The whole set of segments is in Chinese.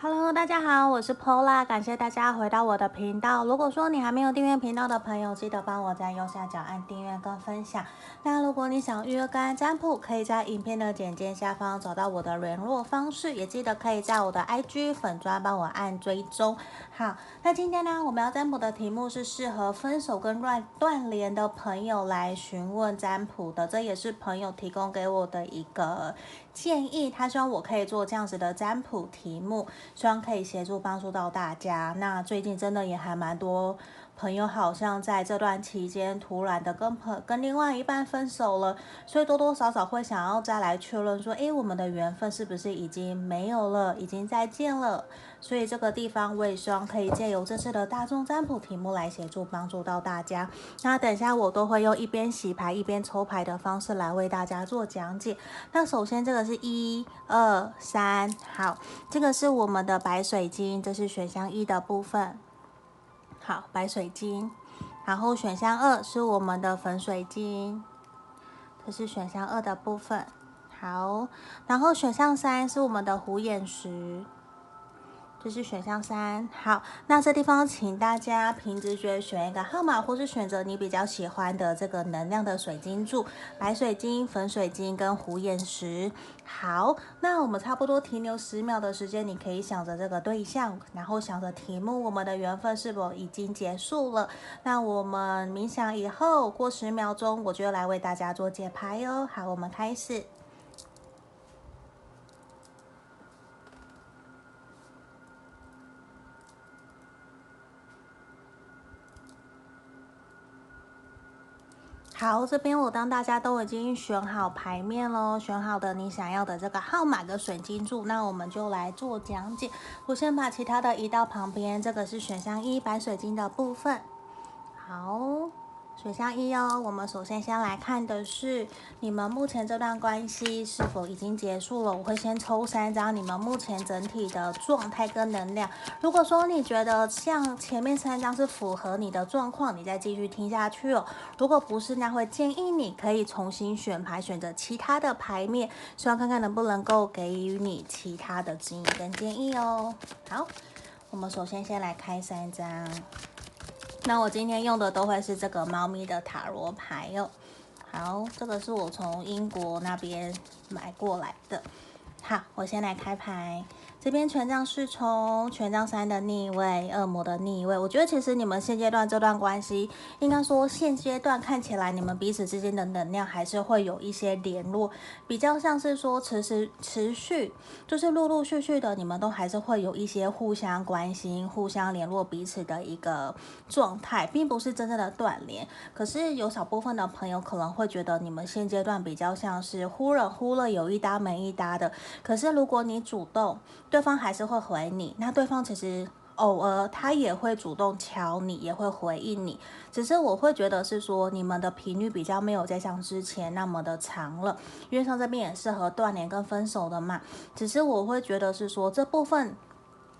Hello，大家好，我是 Pola，感谢大家回到我的频道。如果说你还没有订阅频道的朋友，记得帮我在右下角按订阅跟分享。那如果你想预约个案占卜，可以在影片的简介下方找到我的联络方式，也记得可以在我的 IG 粉专帮我按追踪。好，那今天呢，我们要占卜的题目是适合分手跟断断联的朋友来询问占卜的，这也是朋友提供给我的一个建议，他希望我可以做这样子的占卜题目。希望可以协助帮助到大家。那最近真的也还蛮多朋友，好像在这段期间突然的跟朋跟另外一半分手了，所以多多少少会想要再来确认说，诶，我们的缘分是不是已经没有了，已经再见了？所以这个地方我也希望可以借由这次的大众占卜题目来协助帮助到大家。那等一下我都会用一边洗牌一边抽牌的方式来为大家做讲解。那首先这个是一二三，好，这个是我们的白水晶，这是选项一的部分。好，白水晶，然后选项二是我们的粉水晶，这是选项二的部分。好，然后选项三是我们的虎眼石，这是选项三。好，那这地方请大家凭直觉选一个号码，或是选择你比较喜欢的这个能量的水晶柱，白水晶、粉水晶跟虎眼石。好，那我们差不多停留十秒的时间，你可以想着这个对象，然后想着题目，我们的缘分是否已经结束了？那我们冥想以后过十秒钟，我就来为大家做解牌哦。好，我们开始。好，这边我当大家都已经选好牌面喽，选好的你想要的这个号码的水晶柱，那我们就来做讲解。我先把其他的移到旁边，这个是选项一白水晶的部分。好。选项一哦，我们首先先来看的是你们目前这段关系是否已经结束了。我会先抽三张你们目前整体的状态跟能量。如果说你觉得像前面三张是符合你的状况，你再继续听下去哦。如果不是，那会建议你可以重新选牌，选择其他的牌面，希望看看能不能够给予你其他的指引跟建议哦。好，我们首先先来开三张。那我今天用的都会是这个猫咪的塔罗牌哟。好，这个是我从英国那边买过来的。好，我先来开牌。这边权杖侍从，权杖三的逆位，恶魔的逆位。我觉得其实你们现阶段这段关系，应该说现阶段看起来你们彼此之间的能量还是会有一些联络，比较像是说持续持续，就是陆陆续续的，你们都还是会有一些互相关心、互相联络彼此的一个状态，并不是真正的断联。可是有少部分的朋友可能会觉得你们现阶段比较像是忽冷忽热，有一搭没一搭的。可是如果你主动，对方还是会回你，那对方其实偶尔他也会主动敲你，也会回应你。只是我会觉得是说你们的频率比较没有再像之前那么的长了，因为像这边也适合断联跟分手的嘛。只是我会觉得是说这部分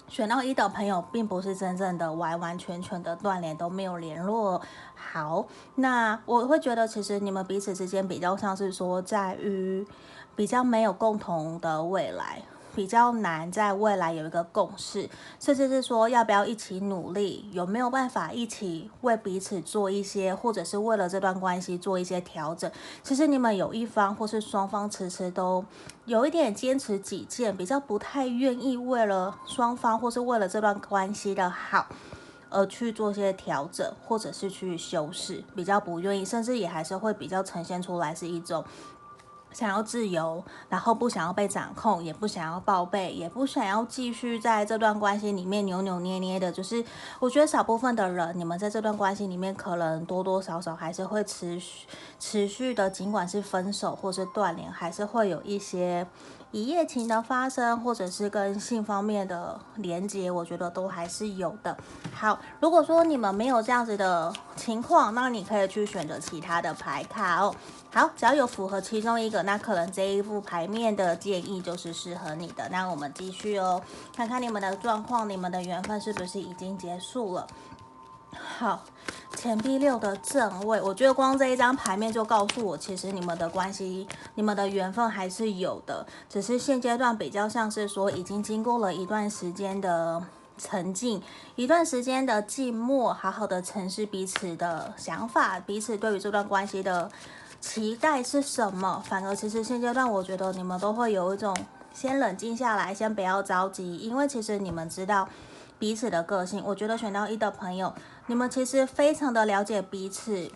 选到一的朋友，并不是真正的完完全全的断联都没有联络。好，那我会觉得其实你们彼此之间比较像是说在于比较没有共同的未来。比较难在未来有一个共识，甚至是说要不要一起努力，有没有办法一起为彼此做一些，或者是为了这段关系做一些调整。其实你们有一方或是双方迟迟都有一点坚持己见，比较不太愿意为了双方或是为了这段关系的好而去做些调整，或者是去修饰，比较不愿意，甚至也还是会比较呈现出来是一种。想要自由，然后不想要被掌控，也不想要报备，也不想要继续在这段关系里面扭扭捏捏的。就是我觉得少部分的人，你们在这段关系里面，可能多多少少还是会持续持续的，尽管是分手或是断联，还是会有一些。一夜情的发生，或者是跟性方面的连接，我觉得都还是有的。好，如果说你们没有这样子的情况，那你可以去选择其他的牌卡哦。好，只要有符合其中一个，那可能这一副牌面的建议就是适合你的。那我们继续哦，看看你们的状况，你们的缘分是不是已经结束了？好，钱币六的正位，我觉得光这一张牌面就告诉我，其实你们的关系、你们的缘分还是有的，只是现阶段比较像是说，已经经过了一段时间的沉静，一段时间的寂寞，好好的沉视彼此的想法，彼此对于这段关系的期待是什么。反而，其实现阶段我觉得你们都会有一种先冷静下来，先不要着急，因为其实你们知道。彼此的个性，我觉得选到一的朋友，你们其实非常的了解彼此，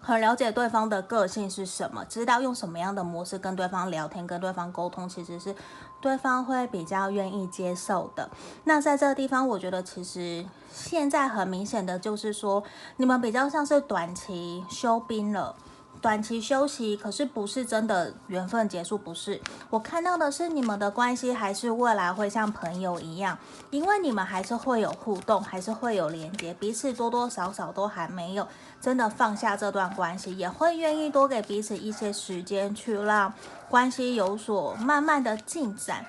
很了解对方的个性是什么，知道用什么样的模式跟对方聊天，跟对方沟通，其实是对方会比较愿意接受的。那在这个地方，我觉得其实现在很明显的就是说，你们比较像是短期休兵了。短期休息，可是不是真的缘分结束，不是。我看到的是你们的关系还是未来会像朋友一样，因为你们还是会有互动，还是会有连接，彼此多多少少都还没有真的放下这段关系，也会愿意多给彼此一些时间去让关系有所慢慢的进展。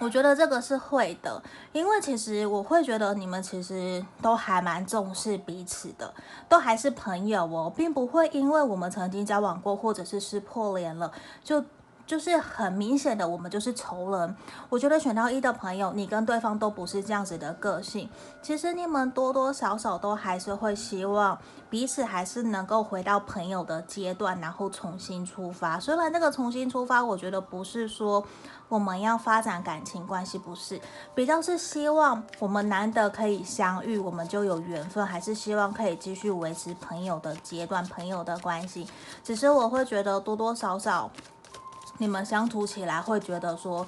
我觉得这个是会的，因为其实我会觉得你们其实都还蛮重视彼此的，都还是朋友哦，并不会因为我们曾经交往过或者是撕破脸了就。就是很明显的，我们就是仇人。我觉得选到一的朋友，你跟对方都不是这样子的个性。其实你们多多少少都还是会希望彼此还是能够回到朋友的阶段，然后重新出发。虽然那个重新出发，我觉得不是说我们要发展感情关系，不是，比较是希望我们难得可以相遇，我们就有缘分，还是希望可以继续维持朋友的阶段，朋友的关系。只是我会觉得多多少少。你们相处起来会觉得说，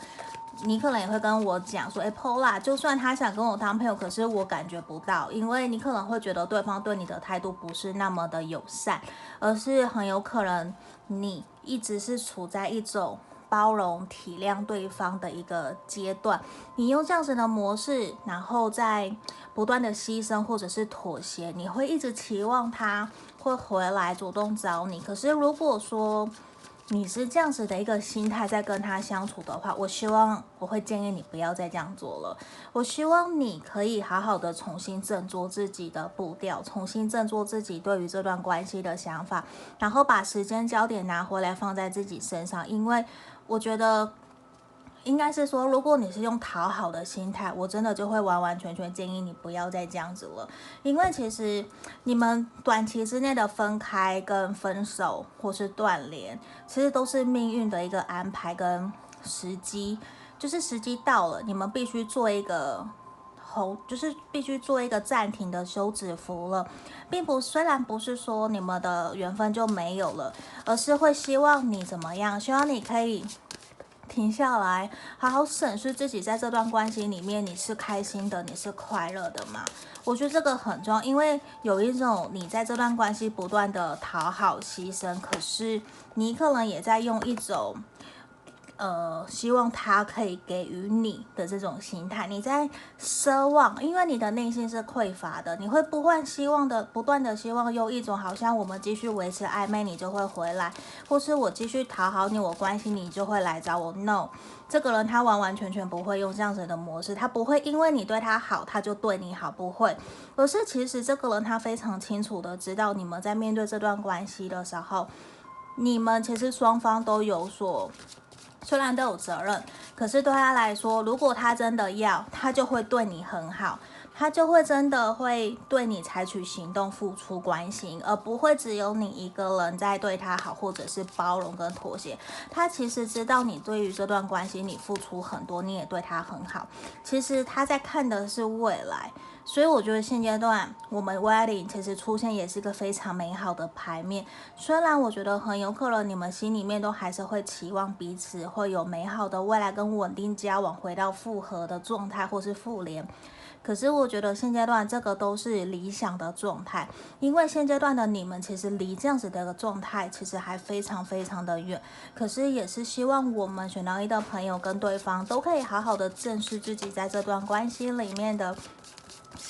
你可能也会跟我讲说，哎，Pola，就算他想跟我当朋友，可是我感觉不到，因为你可能会觉得对方对你的态度不是那么的友善，而是很有可能你一直是处在一种包容、体谅对方的一个阶段。你用这样子的模式，然后在不断的牺牲或者是妥协，你会一直期望他会回来主动找你。可是如果说，你是这样子的一个心态在跟他相处的话，我希望我会建议你不要再这样做了。我希望你可以好好的重新振作自己的步调，重新振作自己对于这段关系的想法，然后把时间焦点拿回来放在自己身上，因为我觉得。应该是说，如果你是用讨好的心态，我真的就会完完全全建议你不要再这样子了。因为其实你们短期之内的分开、跟分手或是断联，其实都是命运的一个安排跟时机，就是时机到了，你们必须做一个后，就是必须做一个暂停的休止符了，并不，虽然不是说你们的缘分就没有了，而是会希望你怎么样，希望你可以。停下来，好好审视自己在这段关系里面，你是开心的，你是快乐的吗？我觉得这个很重要，因为有一种你在这段关系不断的讨好牺牲，可是你可能也在用一种。呃，希望他可以给予你的这种心态，你在奢望，因为你的内心是匮乏的，你会不断希望的，不断的希望用一种好像我们继续维持暧昧，你就会回来，或是我继续讨好你，我关心你就会来找我。No，这个人他完完全全不会用这样子的模式，他不会因为你对他好，他就对你好，不会。而是其实这个人他非常清楚的知道，你们在面对这段关系的时候，你们其实双方都有所。虽然都有责任，可是对他来说，如果他真的要，他就会对你很好，他就会真的会对你采取行动、付出关心，而不会只有你一个人在对他好，或者是包容跟妥协。他其实知道你对于这段关系你付出很多，你也对他很好。其实他在看的是未来。所以我觉得现阶段我们 wedding 其实出现也是一个非常美好的牌面。虽然我觉得很有可能你们心里面都还是会期望彼此会有美好的未来跟稳定交往，回到复合的状态或是复联。可是我觉得现阶段这个都是理想的状态，因为现阶段的你们其实离这样子的一个状态其实还非常非常的远。可是也是希望我们选到一的朋友跟对方都可以好好的正视自己在这段关系里面的。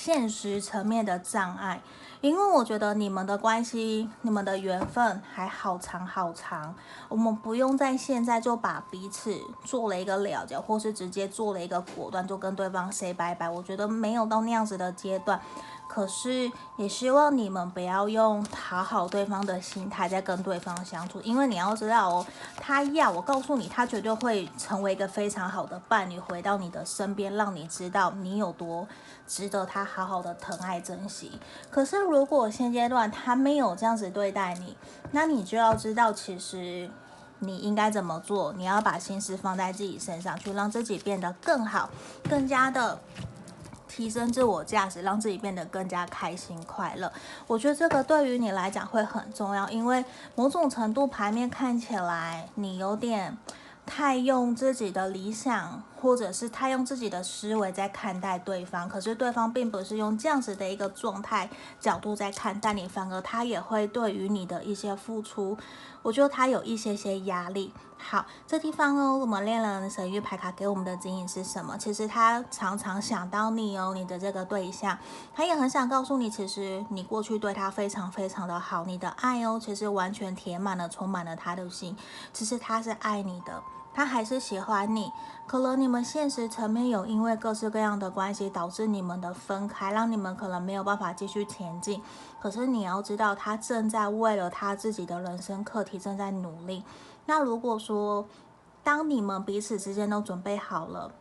现实层面的障碍，因为我觉得你们的关系、你们的缘分还好长好长，我们不用在现在就把彼此做了一个了结，或是直接做了一个果断，就跟对方 say 拜拜。我觉得没有到那样子的阶段。可是也希望你们不要用讨好对方的心态在跟对方相处，因为你要知道哦，他要我告诉你，他绝对会成为一个非常好的伴侣，回到你的身边，让你知道你有多值得他好好的疼爱珍惜。可是如果现阶段他没有这样子对待你，那你就要知道，其实你应该怎么做？你要把心思放在自己身上，去让自己变得更好，更加的。提升自我价值，让自己变得更加开心快乐。我觉得这个对于你来讲会很重要，因为某种程度牌面看起来你有点太用自己的理想，或者是太用自己的思维在看待对方，可是对方并不是用这样子的一个状态角度在看待你，反而他也会对于你的一些付出，我觉得他有一些些压力。好，这地方哦，我们恋人神域牌卡给我们的指引是什么？其实他常常想到你哦，你的这个对象，他也很想告诉你，其实你过去对他非常非常的好，你的爱哦，其实完全填满了，充满了他的心，其实他是爱你的。他还是喜欢你，可能你们现实层面有因为各式各样的关系导致你们的分开，让你们可能没有办法继续前进。可是你要知道，他正在为了他自己的人生课题正在努力。那如果说，当你们彼此之间都准备好了，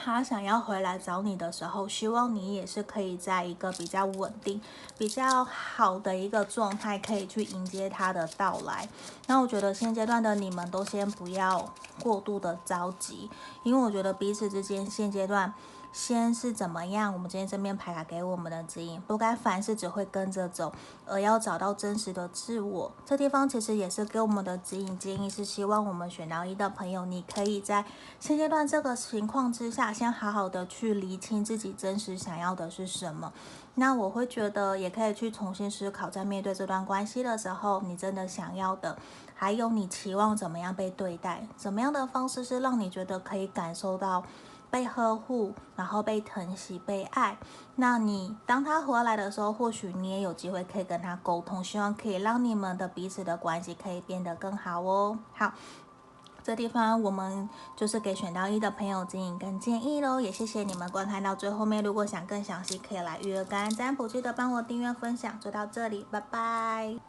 他想要回来找你的时候，希望你也是可以在一个比较稳定、比较好的一个状态，可以去迎接他的到来。那我觉得现阶段的你们都先不要过度的着急，因为我觉得彼此之间现阶段。先是怎么样？我们今天这边牌卡给我们的指引，不该凡事只会跟着走，而要找到真实的自我。这地方其实也是给我们的指引建议，是希望我们选到一的朋友，你可以在现阶段这个情况之下，先好好的去厘清自己真实想要的是什么。那我会觉得也可以去重新思考，在面对这段关系的时候，你真的想要的，还有你期望怎么样被对待，怎么样的方式是让你觉得可以感受到。被呵护，然后被疼惜、被爱。那你当他回来的时候，或许你也有机会可以跟他沟通，希望可以让你们的彼此的关系可以变得更好哦。好，这地方我们就是给选到一的朋友指引跟建议喽。也谢谢你们观看到最后面，如果想更详细，可以来预约感恩占卜，记得帮我订阅分享。就到这里，拜拜。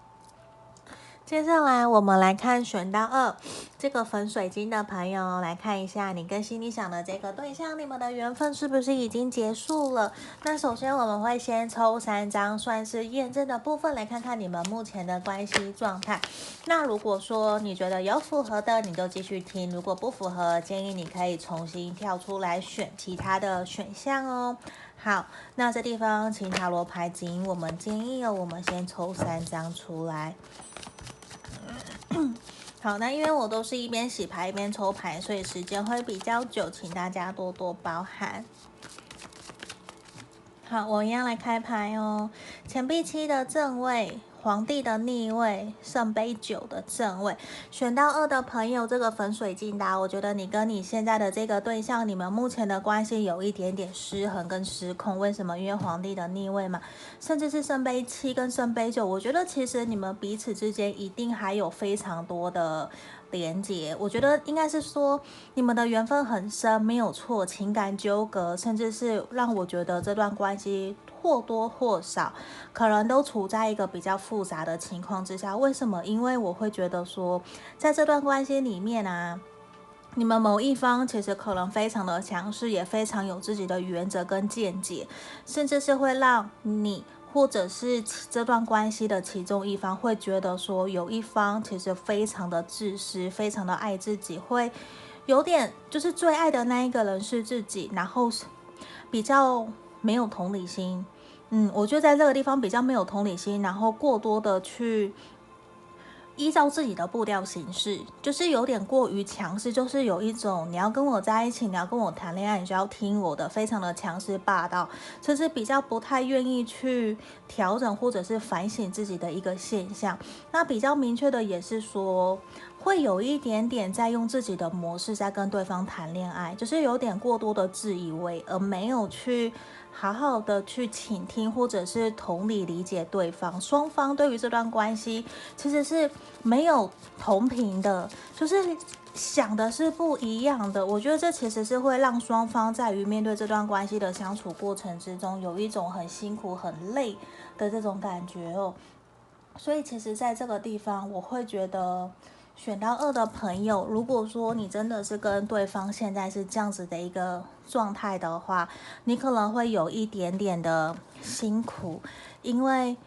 接下来我们来看选到二这个粉水晶的朋友，来看一下你跟心里想的这个对象，你们的缘分是不是已经结束了？那首先我们会先抽三张，算是验证的部分，来看看你们目前的关系状态。那如果说你觉得有符合的，你就继续听；如果不符合，建议你可以重新跳出来选其他的选项哦。好，那这地方请塔罗牌指引我们建议哦，我们先抽三张出来。好，那因为我都是一边洗牌一边抽牌，所以时间会比较久，请大家多多包涵。好，我一样来开牌哦，钱币七的正位。皇帝的逆位，圣杯九的正位，选到二的朋友，这个粉水晶的，我觉得你跟你现在的这个对象，你们目前的关系有一点点失衡跟失控。为什么？因为皇帝的逆位嘛，甚至是圣杯七跟圣杯九，我觉得其实你们彼此之间一定还有非常多的连接。我觉得应该是说你们的缘分很深，没有错，情感纠葛，甚至是让我觉得这段关系。或多或少，可能都处在一个比较复杂的情况之下。为什么？因为我会觉得说，在这段关系里面啊，你们某一方其实可能非常的强势，也非常有自己的原则跟见解，甚至是会让你或者是这段关系的其中一方会觉得说，有一方其实非常的自私，非常的爱自己，会有点就是最爱的那一个人是自己，然后比较。没有同理心，嗯，我觉得在这个地方比较没有同理心，然后过多的去依照自己的步调行事，就是有点过于强势，就是有一种你要跟我在一起，你要跟我谈恋爱，你就要听我的，非常的强势霸道，这是比较不太愿意去调整或者是反省自己的一个现象。那比较明确的也是说，会有一点点在用自己的模式在跟对方谈恋爱，就是有点过多的自以为，而没有去好好的去倾听或者是同理理解对方。双方对于这段关系其实是没有同频的，就是想的是不一样的。我觉得这其实是会让双方在于面对这段关系的相处过程之中，有一种很辛苦、很累的这种感觉哦。所以其实在这个地方，我会觉得。选到二的朋友，如果说你真的是跟对方现在是这样子的一个状态的话，你可能会有一点点的辛苦，因为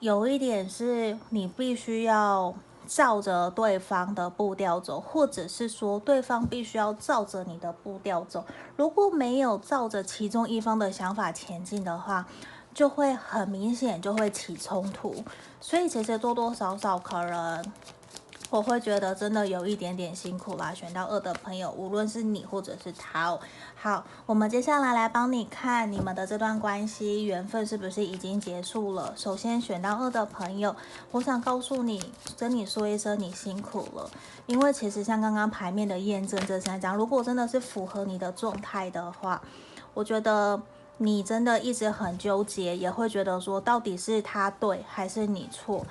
有一点是你必须要照着对方的步调走，或者是说对方必须要照着你的步调走。如果没有照着其中一方的想法前进的话，就会很明显就会起冲突。所以其实多多少少可能。我会觉得真的有一点点辛苦啦，选到二的朋友，无论是你或者是他哦。好，我们接下来来帮你看你们的这段关系缘分是不是已经结束了。首先选到二的朋友，我想告诉你，跟你说一声你辛苦了，因为其实像刚刚牌面的验证这三张，如果真的是符合你的状态的话，我觉得你真的一直很纠结，也会觉得说到底是他对还是你错。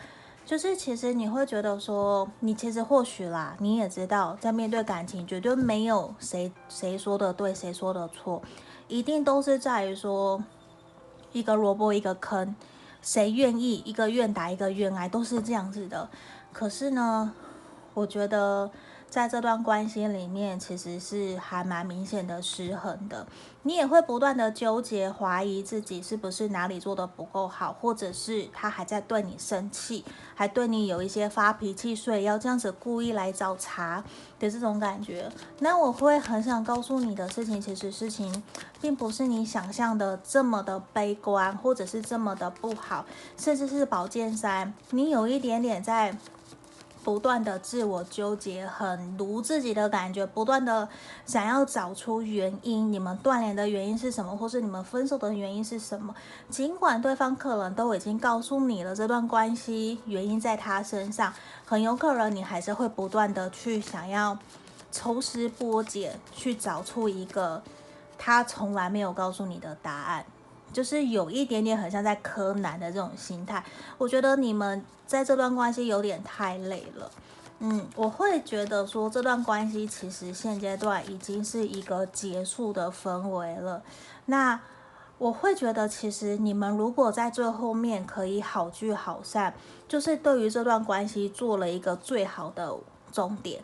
就是其实你会觉得说，你其实或许啦，你也知道，在面对感情，绝对没有谁谁说的对，谁说的错，一定都是在于说一个萝卜一个坑，谁愿意一个愿打一个愿挨，都是这样子的。可是呢，我觉得。在这段关系里面，其实是还蛮明显的失衡的。你也会不断的纠结、怀疑自己是不是哪里做的不够好，或者是他还在对你生气，还对你有一些发脾气，所以要这样子故意来找茬的这种感觉。那我会很想告诉你的事情，其实事情并不是你想象的这么的悲观，或者是这么的不好，甚至是宝剑三，你有一点点在。不断的自我纠结，很卢自己的感觉，不断的想要找出原因，你们断联的原因是什么，或是你们分手的原因是什么？尽管对方可能都已经告诉你了这段关系原因在他身上，很有可能你还是会不断的去想要抽丝剥茧，去找出一个他从来没有告诉你的答案。就是有一点点很像在柯南的这种心态，我觉得你们在这段关系有点太累了，嗯，我会觉得说这段关系其实现阶段已经是一个结束的氛围了。那我会觉得其实你们如果在最后面可以好聚好散，就是对于这段关系做了一个最好的终点。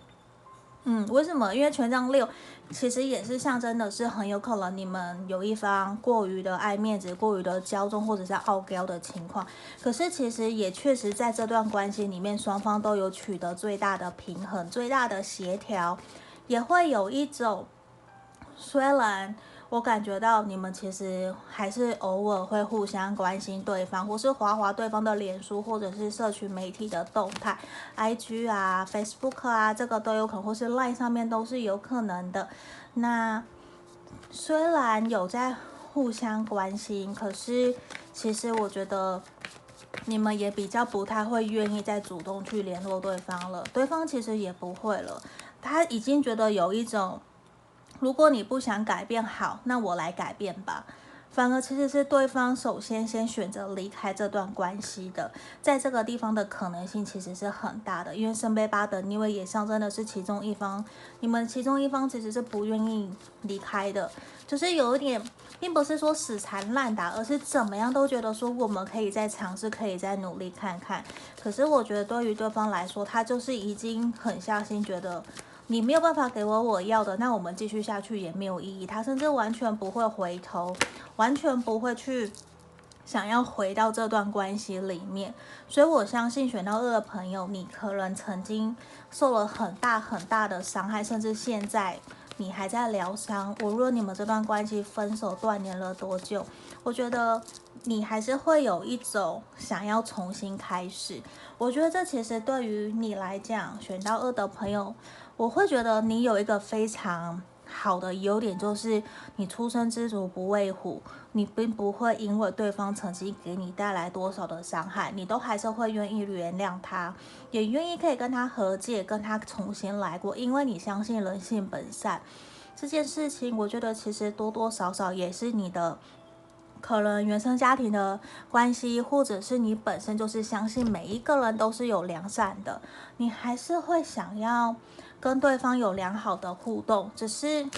嗯，为什么？因为权杖六其实也是象征的，是很有可能你们有一方过于的爱面子、过于的骄纵或者是傲娇的情况。可是其实也确实在这段关系里面，双方都有取得最大的平衡、最大的协调，也会有一种虽然。我感觉到你们其实还是偶尔会互相关心对方，或是滑滑对方的脸书，或者是社群媒体的动态，IG 啊、Facebook 啊，这个都有可能，或是 Line 上面都是有可能的。那虽然有在互相关心，可是其实我觉得你们也比较不太会愿意再主动去联络对方了，对方其实也不会了，他已经觉得有一种。如果你不想改变好，那我来改变吧。反而其实是对方首先先选择离开这段关系的，在这个地方的可能性其实是很大的，因为圣杯八的逆位也象征的是其中一方，你们其中一方其实是不愿意离开的，就是有一点，并不是说死缠烂打，而是怎么样都觉得说我们可以再尝试，可以再努力看看。可是我觉得对于对方来说，他就是已经狠下心，觉得。你没有办法给我我要的，那我们继续下去也没有意义。他甚至完全不会回头，完全不会去想要回到这段关系里面。所以我相信选到二的朋友，你可能曾经受了很大很大的伤害，甚至现在你还在疗伤。无论你们这段关系分手断联了多久，我觉得你还是会有一种想要重新开始。我觉得这其实对于你来讲，选到二的朋友。我会觉得你有一个非常好的优点就是你出生之犊不畏虎，你并不会因为对方曾经给你带来多少的伤害，你都还是会愿意原谅他，也愿意可以跟他和解，跟他重新来过，因为你相信人性本善。这件事情，我觉得其实多多少少也是你的可能原生家庭的关系，或者是你本身就是相信每一个人都是有良善的，你还是会想要。跟对方有良好的互动，只是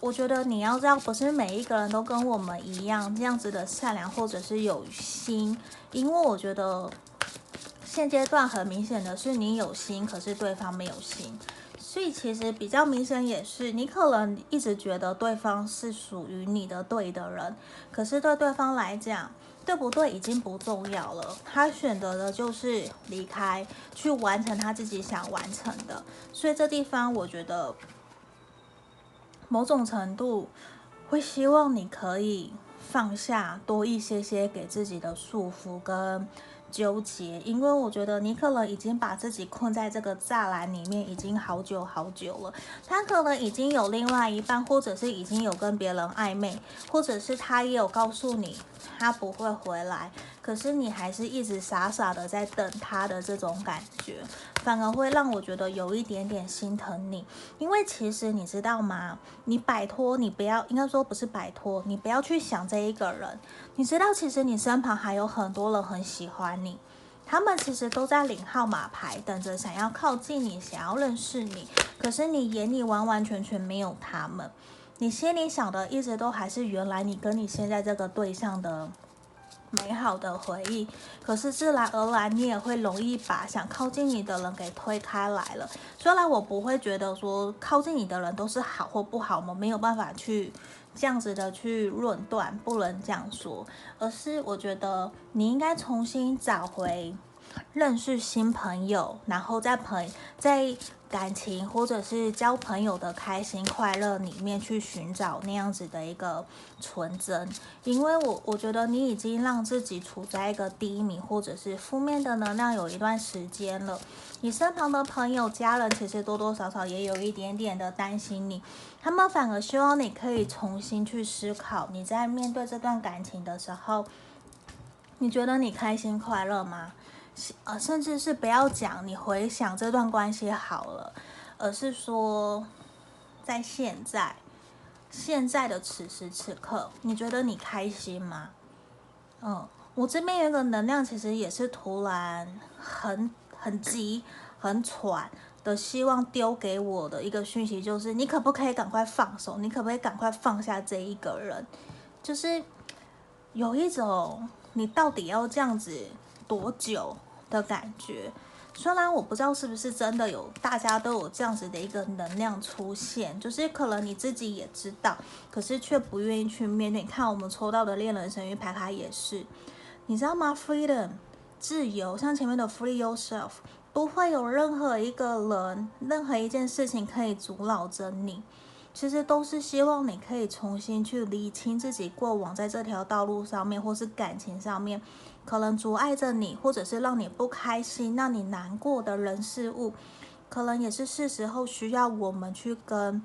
我觉得你要知道，不是每一个人都跟我们一样这样子的善良或者是有心，因为我觉得现阶段很明显的是你有心，可是对方没有心，所以其实比较明显也是你可能一直觉得对方是属于你的对的人，可是对对方来讲。对不对？已经不重要了。他选择的就是离开，去完成他自己想完成的。所以这地方，我觉得某种程度会希望你可以放下多一些些给自己的束缚跟。纠结，因为我觉得你可能已经把自己困在这个栅栏里面，已经好久好久了。他可能已经有另外一半，或者是已经有跟别人暧昧，或者是他也有告诉你他不会回来，可是你还是一直傻傻的在等他的这种感觉，反而会让我觉得有一点点心疼你。因为其实你知道吗？你摆脱，你不要，应该说不是摆脱，你不要去想这一个人。你知道，其实你身旁还有很多人很喜欢你，他们其实都在领号码牌，等着想要靠近你，想要认识你。可是你眼里完完全全没有他们，你心里想的一直都还是原来你跟你现在这个对象的美好的回忆。可是自然而然，你也会容易把想靠近你的人给推开来了。虽然我不会觉得说靠近你的人都是好或不好，我没有办法去。这样子的去论断，不能这样说，而是我觉得你应该重新找回认识新朋友，然后在朋在感情或者是交朋友的开心快乐里面去寻找那样子的一个纯真，因为我我觉得你已经让自己处在一个低迷或者是负面的能量有一段时间了。你身旁的朋友、家人其实多多少少也有一点点的担心你，他们反而希望你可以重新去思考，你在面对这段感情的时候，你觉得你开心快乐吗？呃，甚至是不要讲你回想这段关系好了，而是说在现在现在的此时此刻，你觉得你开心吗？嗯，我这边有一个能量，其实也是突然很。很急、很喘的，希望丢给我的一个讯息就是：你可不可以赶快放手？你可不可以赶快放下这一个人？就是有一种你到底要这样子多久的感觉。虽然我不知道是不是真的有，大家都有这样子的一个能量出现，就是可能你自己也知道，可是却不愿意去面对。你看我们抽到的恋人神諭牌卡也是，你知道吗？Freedom。自由，像前面的 Free Yourself，不会有任何一个人、任何一件事情可以阻挠着你。其实都是希望你可以重新去理清自己过往在这条道路上面，或是感情上面，可能阻碍着你，或者是让你不开心、让你难过的人事物，可能也是是时候需要我们去跟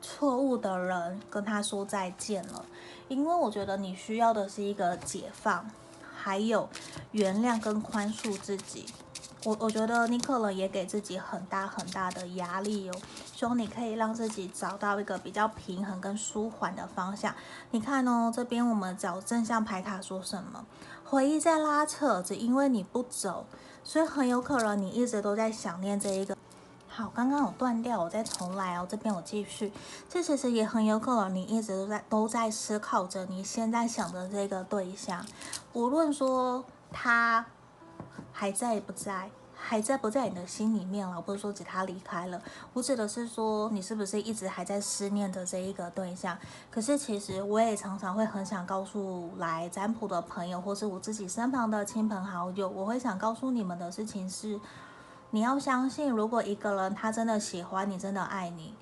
错误的人跟他说再见了。因为我觉得你需要的是一个解放。还有原谅跟宽恕自己，我我觉得你可能也给自己很大很大的压力哦，希望你可以让自己找到一个比较平衡跟舒缓的方向。你看哦，这边我们找正向牌卡说什么？回忆在拉扯，只因为你不走，所以很有可能你一直都在想念这一个。好，刚刚我断掉，我再重来哦。这边我继续，这其实也很有可能你一直都在都在思考着你现在想的这个对象，无论说他还在不在，还在不在你的心里面了，不是说指他离开了，我指的是说你是不是一直还在思念着这一个对象。可是其实我也常常会很想告诉来占卜的朋友，或是我自己身旁的亲朋好友，我会想告诉你们的事情是。你要相信，如果一个人他真的喜欢你，真的爱你，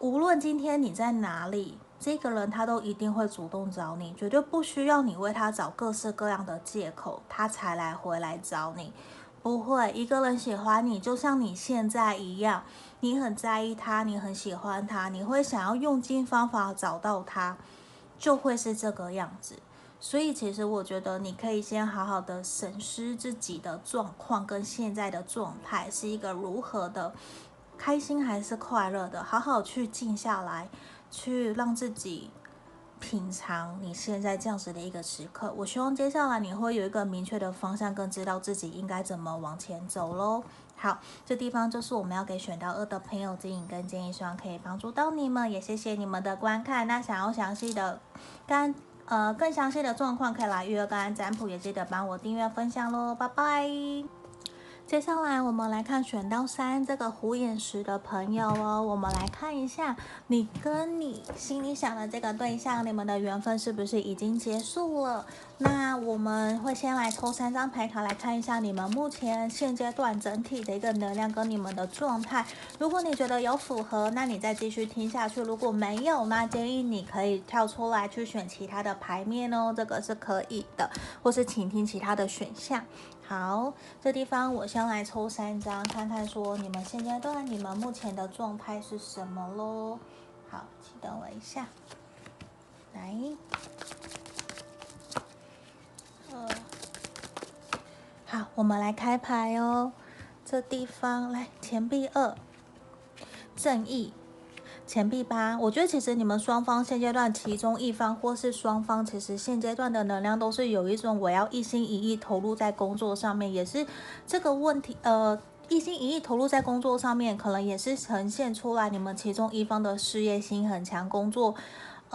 无论今天你在哪里，这个人他都一定会主动找你，绝对不需要你为他找各式各样的借口，他才来回来找你。不会，一个人喜欢你，就像你现在一样，你很在意他，你很喜欢他，你会想要用尽方法找到他，就会是这个样子。所以，其实我觉得你可以先好好的审视自己的状况跟现在的状态是一个如何的开心还是快乐的，好好去静下来，去让自己。品尝你现在这样子的一个时刻，我希望接下来你会有一个明确的方向，更知道自己应该怎么往前走喽。好，这地方就是我们要给选到二的朋友指引跟建议，希望可以帮助到你们，也谢谢你们的观看。那想要详细的跟呃更详细的状况，可以来预约跟占卜，也记得帮我订阅分享喽，拜拜。接下来我们来看选到三这个虎眼石的朋友哦，我们来看一下你跟你心里想的这个对象，你们的缘分是不是已经结束了？那我们会先来抽三张牌卡来看一下你们目前现阶段整体的一个能量跟你们的状态。如果你觉得有符合，那你再继续听下去；如果没有，那建议你可以跳出来去选其他的牌面哦，这个是可以的，或是倾听其他的选项。好，这地方我先来抽三张，看看说你们现阶段你们目前的状态是什么喽。好，请等我一下。来，好，我们来开牌哦。这地方来钱币二，正义。钱币八，我觉得其实你们双方现阶段其中一方或是双方，其实现阶段的能量都是有一种我要一心一意投入在工作上面，也是这个问题，呃，一心一意投入在工作上面，可能也是呈现出来你们其中一方的事业心很强，工作，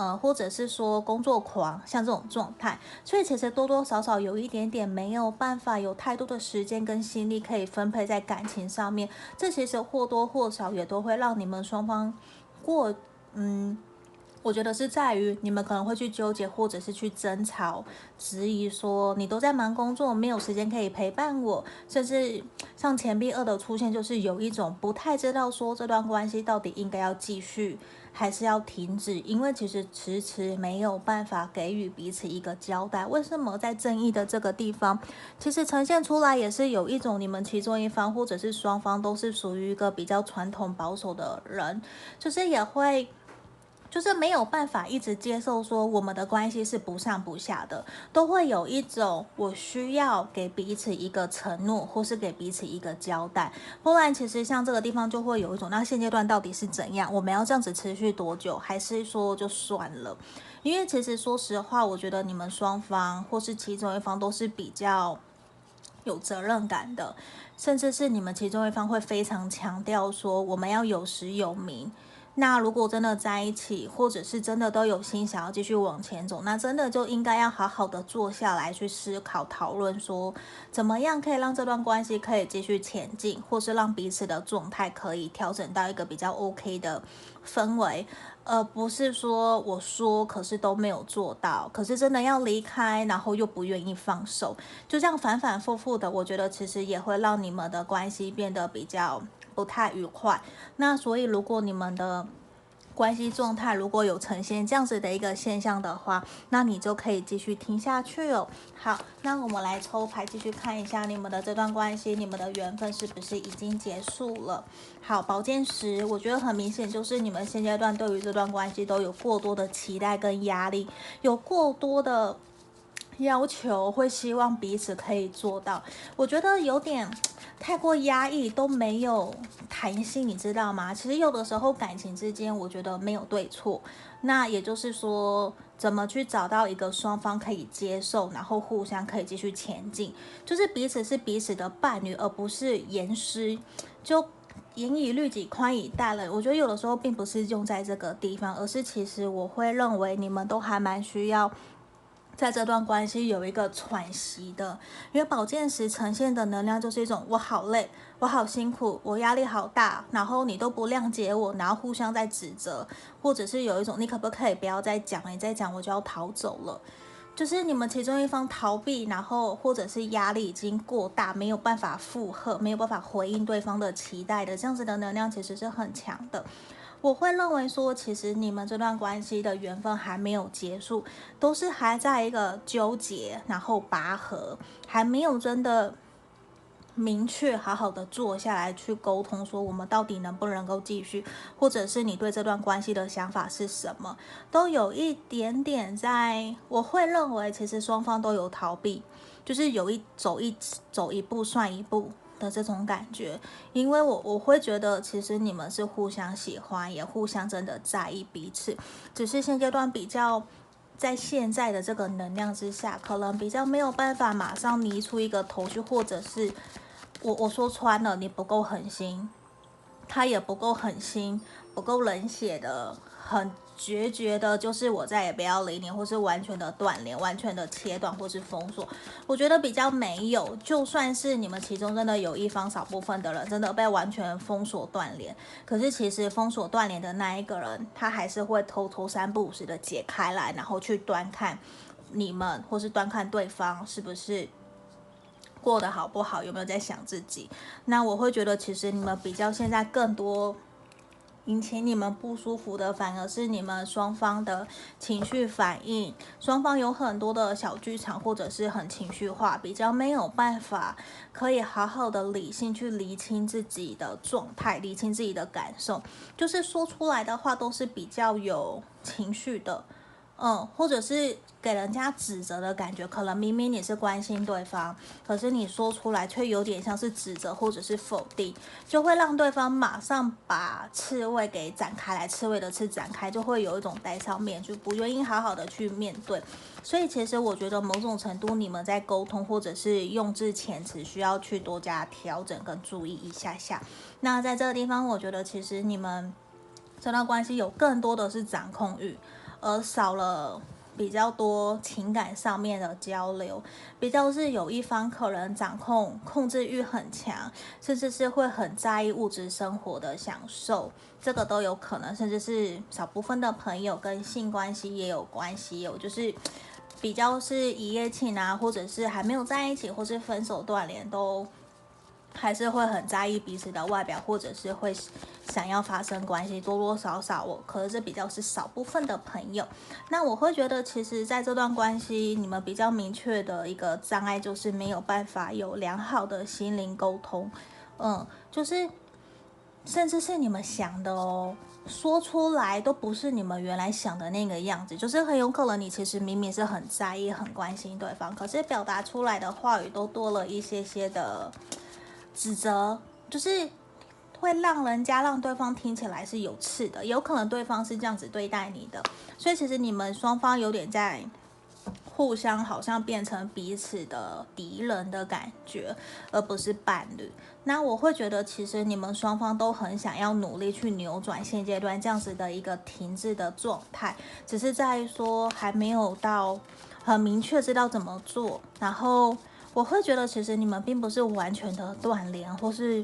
呃，或者是说工作狂，像这种状态，所以其实多多少少有一点点没有办法有太多的时间跟心力可以分配在感情上面，这其实或多或少也都会让你们双方。过，嗯，我觉得是在于你们可能会去纠结，或者是去争吵、质疑，说你都在忙工作，没有时间可以陪伴我，甚至像钱币二的出现，就是有一种不太知道说这段关系到底应该要继续。还是要停止，因为其实迟迟没有办法给予彼此一个交代。为什么在正义的这个地方，其实呈现出来也是有一种你们其中一方或者是双方都是属于一个比较传统保守的人，就是也会。就是没有办法一直接受说我们的关系是不上不下的，都会有一种我需要给彼此一个承诺，或是给彼此一个交代。不然，其实像这个地方就会有一种，那现阶段到底是怎样？我们要这样子持续多久？还是说就算了？因为其实说实话，我觉得你们双方或是其中一方都是比较有责任感的，甚至是你们其中一方会非常强调说我们要有实有名。那如果真的在一起，或者是真的都有心想要继续往前走，那真的就应该要好好的坐下来去思考、讨论，说怎么样可以让这段关系可以继续前进，或是让彼此的状态可以调整到一个比较 OK 的氛围，而不是说我说可是都没有做到，可是真的要离开，然后又不愿意放手，就这样反反复复的，我觉得其实也会让你们的关系变得比较。不太愉快，那所以如果你们的关系状态如果有呈现这样子的一个现象的话，那你就可以继续听下去哦。好，那我们来抽牌继续看一下你们的这段关系，你们的缘分是不是已经结束了？好，宝剑十，我觉得很明显就是你们现阶段对于这段关系都有过多的期待跟压力，有过多的要求，会希望彼此可以做到。我觉得有点。太过压抑都没有弹性，你知道吗？其实有的时候感情之间，我觉得没有对错。那也就是说，怎么去找到一个双方可以接受，然后互相可以继续前进，就是彼此是彼此的伴侣，而不是严师。就严以律己，宽以待人。我觉得有的时候并不是用在这个地方，而是其实我会认为你们都还蛮需要。在这段关系有一个喘息的，因为宝剑十呈现的能量就是一种我好累，我好辛苦，我压力好大，然后你都不谅解我，然后互相在指责，或者是有一种你可不可以不要再讲，你再讲我就要逃走了，就是你们其中一方逃避，然后或者是压力已经过大，没有办法负荷，没有办法回应对方的期待的，这样子的能量其实是很强的。我会认为说，其实你们这段关系的缘分还没有结束，都是还在一个纠结，然后拔河，还没有真的明确好好的坐下来去沟通，说我们到底能不能够继续，或者是你对这段关系的想法是什么，都有一点点在，我会认为其实双方都有逃避，就是有一走一走一步算一步的这种感觉，因为我我会觉得其实你们是互相喜欢，也互相真的在意彼此，只是现阶段比较在现在的这个能量之下，可能比较没有办法马上拟出一个头绪，或者是。我我说穿了，你不够狠心，他也不够狠心，不够冷血的，很决绝的，就是我再也不要理你，或是完全的断联、完全的切断，或是封锁。我觉得比较没有，就算是你们其中真的有一方少部分的人真的被完全封锁断联，可是其实封锁断联的那一个人，他还是会偷偷三不五时的解开来，然后去端看你们，或是端看对方是不是。过得好不好？有没有在想自己？那我会觉得，其实你们比较现在更多引起你们不舒服的，反而是你们双方的情绪反应。双方有很多的小剧场，或者是很情绪化，比较没有办法可以好好的理性去厘清自己的状态，厘清自己的感受。就是说出来的话都是比较有情绪的。嗯，或者是给人家指责的感觉，可能明明你是关心对方，可是你说出来却有点像是指责或者是否定，就会让对方马上把刺猬给展开来，刺猬的刺展开，就会有一种戴上面具，不愿意好好的去面对。所以其实我觉得某种程度你们在沟通或者是用字遣词需要去多加调整跟注意一下下。那在这个地方，我觉得其实你们这段关系有更多的是掌控欲。而少了比较多情感上面的交流，比较是有一方可能掌控控制欲很强，甚至是会很在意物质生活的享受，这个都有可能，甚至是少部分的朋友跟性关系也有关系，有就是比较是一夜情啊，或者是还没有在一起，或是分手断联都。还是会很在意彼此的外表，或者是会想要发生关系，多多少少我可是比较是少部分的朋友。那我会觉得，其实在这段关系，你们比较明确的一个障碍就是没有办法有良好的心灵沟通。嗯，就是甚至是你们想的哦，说出来都不是你们原来想的那个样子。就是很有可能你其实明明是很在意、很关心对方，可是表达出来的话语都多了一些些的。指责就是会让人家让对方听起来是有刺的，有可能对方是这样子对待你的，所以其实你们双方有点在互相好像变成彼此的敌人的感觉，而不是伴侣。那我会觉得，其实你们双方都很想要努力去扭转现阶段这样子的一个停滞的状态，只是在于说还没有到很明确知道怎么做，然后。我会觉得，其实你们并不是完全的断联，或是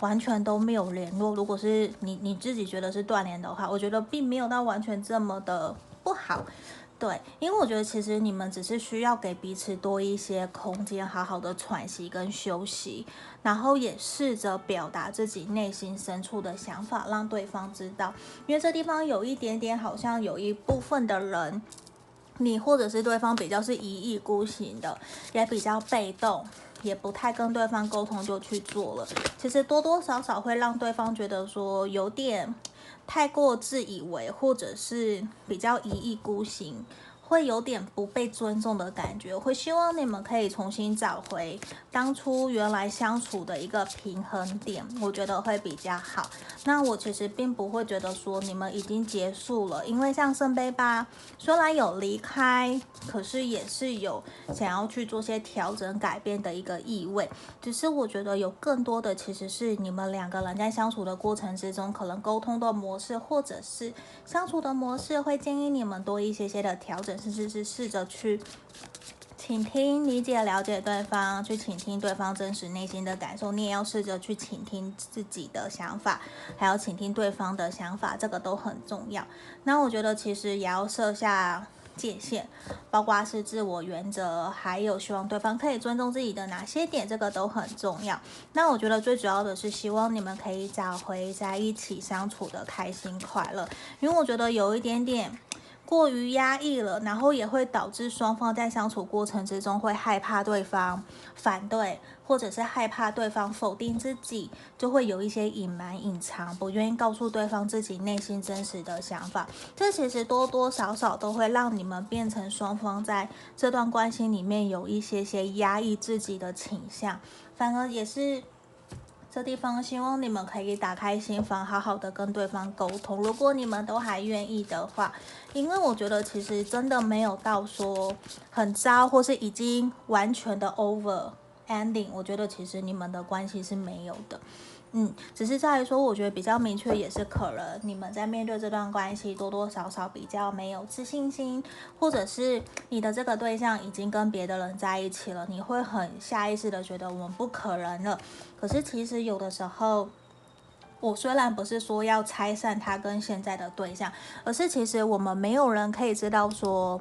完全都没有联络。如果是你你自己觉得是断联的话，我觉得并没有到完全这么的不好。对，因为我觉得其实你们只是需要给彼此多一些空间，好好的喘息跟休息，然后也试着表达自己内心深处的想法，让对方知道。因为这地方有一点点，好像有一部分的人。你或者是对方比较是一意孤行的，也比较被动，也不太跟对方沟通就去做了。其实多多少少会让对方觉得说有点太过自以为，或者是比较一意孤行。会有点不被尊重的感觉，会希望你们可以重新找回当初原来相处的一个平衡点，我觉得会比较好。那我其实并不会觉得说你们已经结束了，因为像圣杯八虽然有离开，可是也是有想要去做些调整改变的一个意味。只是我觉得有更多的其实是你们两个人在相处的过程之中，可能沟通的模式或者是相处的模式，会建议你们多一些些的调整。甚至是试着去倾听、理解、了解对方，去倾听对方真实内心的感受。你也要试着去倾听自己的想法，还要倾听对方的想法，这个都很重要。那我觉得其实也要设下界限，包括是自我原则，还有希望对方可以尊重自己的哪些点，这个都很重要。那我觉得最主要的是希望你们可以找回在一起相处的开心快乐，因为我觉得有一点点。过于压抑了，然后也会导致双方在相处过程之中会害怕对方反对，或者是害怕对方否定自己，就会有一些隐瞒、隐藏，不愿意告诉对方自己内心真实的想法。这其实多多少少都会让你们变成双方在这段关系里面有一些些压抑自己的倾向，反而也是。这地方希望你们可以打开心房，好好的跟对方沟通。如果你们都还愿意的话，因为我觉得其实真的没有到说很糟，或是已经完全的 over ending。我觉得其实你们的关系是没有的。嗯，只是在于说，我觉得比较明确也是可能你们在面对这段关系多多少少比较没有自信心，或者是你的这个对象已经跟别的人在一起了，你会很下意识的觉得我们不可能了。可是其实有的时候，我虽然不是说要拆散他跟现在的对象，而是其实我们没有人可以知道说。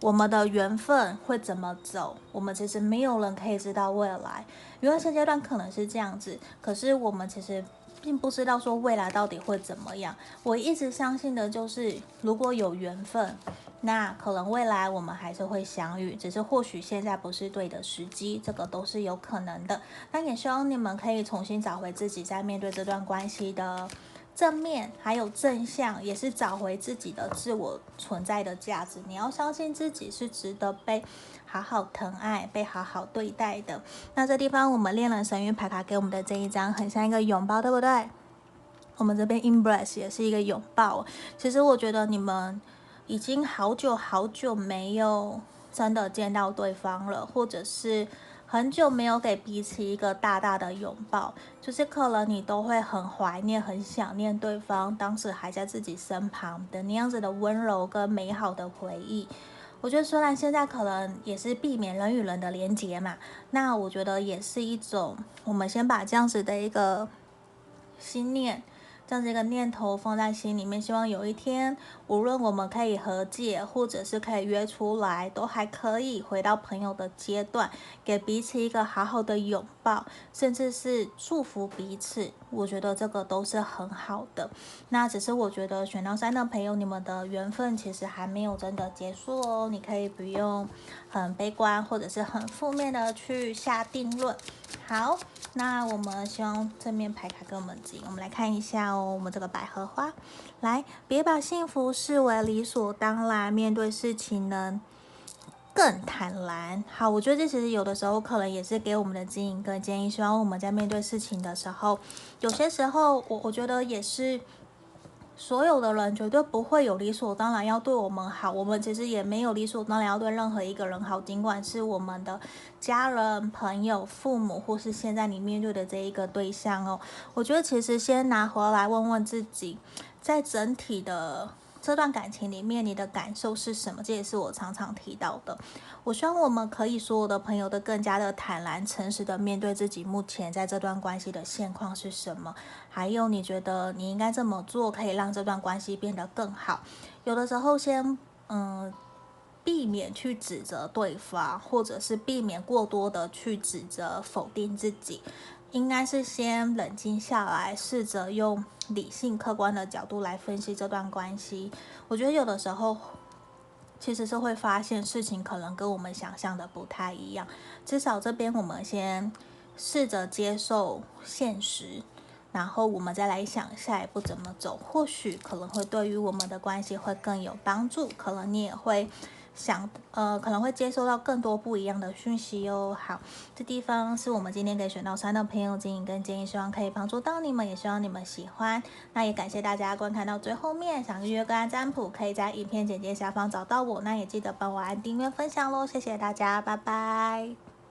我们的缘分会怎么走？我们其实没有人可以知道未来，因为现阶段可能是这样子，可是我们其实并不知道说未来到底会怎么样。我一直相信的就是，如果有缘分，那可能未来我们还是会相遇，只是或许现在不是对的时机，这个都是有可能的。那也希望你们可以重新找回自己在面对这段关系的。正面还有正向，也是找回自己的自我存在的价值。你要相信自己是值得被好好疼爱、被好好对待的。那这地方我们恋人神諭牌卡给我们的这一张，很像一个拥抱，对不对？我们这边 embrace 也是一个拥抱。其实我觉得你们已经好久好久没有真的见到对方了，或者是。很久没有给彼此一个大大的拥抱，就是可能你都会很怀念、很想念对方当时还在自己身旁的那样子的温柔跟美好的回忆。我觉得虽然现在可能也是避免人与人的连结嘛，那我觉得也是一种，我们先把这样子的一个心念。这样子一个念头放在心里面，希望有一天，无论我们可以和解，或者是可以约出来，都还可以回到朋友的阶段，给彼此一个好好的拥抱，甚至是祝福彼此。我觉得这个都是很好的。那只是我觉得选到三的朋友，你们的缘分其实还没有真的结束哦。你可以不用很悲观，或者是很负面的去下定论。好。那我们希望正面牌卡给我们指引，我们来看一下哦。我们这个百合花，来，别把幸福视为理所当然，面对事情呢更坦然。好，我觉得这其实有的时候可能也是给我们的指引跟建议，希望我们在面对事情的时候，有些时候我我觉得也是。所有的人绝对不会有理所当然要对我们好，我们其实也没有理所当然要对任何一个人好，尽管是我们的家人、朋友、父母，或是现在你面对的这一个对象哦。我觉得其实先拿回来问问自己，在整体的。这段感情里面，你的感受是什么？这也是我常常提到的。我希望我们可以所有的朋友都更加的坦然、诚实的面对自己目前在这段关系的现况是什么，还有你觉得你应该这么做可以让这段关系变得更好。有的时候先嗯，避免去指责对方，或者是避免过多的去指责、否定自己。应该是先冷静下来，试着用理性、客观的角度来分析这段关系。我觉得有的时候其实是会发现事情可能跟我们想象的不太一样。至少这边我们先试着接受现实，然后我们再来想下一步怎么走。或许可能会对于我们的关系会更有帮助。可能你也会。想呃，可能会接收到更多不一样的讯息哦。好，这地方是我们今天给选到三的朋友经营跟建议，希望可以帮助到你们，也希望你们喜欢。那也感谢大家观看到最后面，想预约个案占卜，可以在影片简介下方找到我。那也记得帮我按订阅分享喽，谢谢大家，拜拜。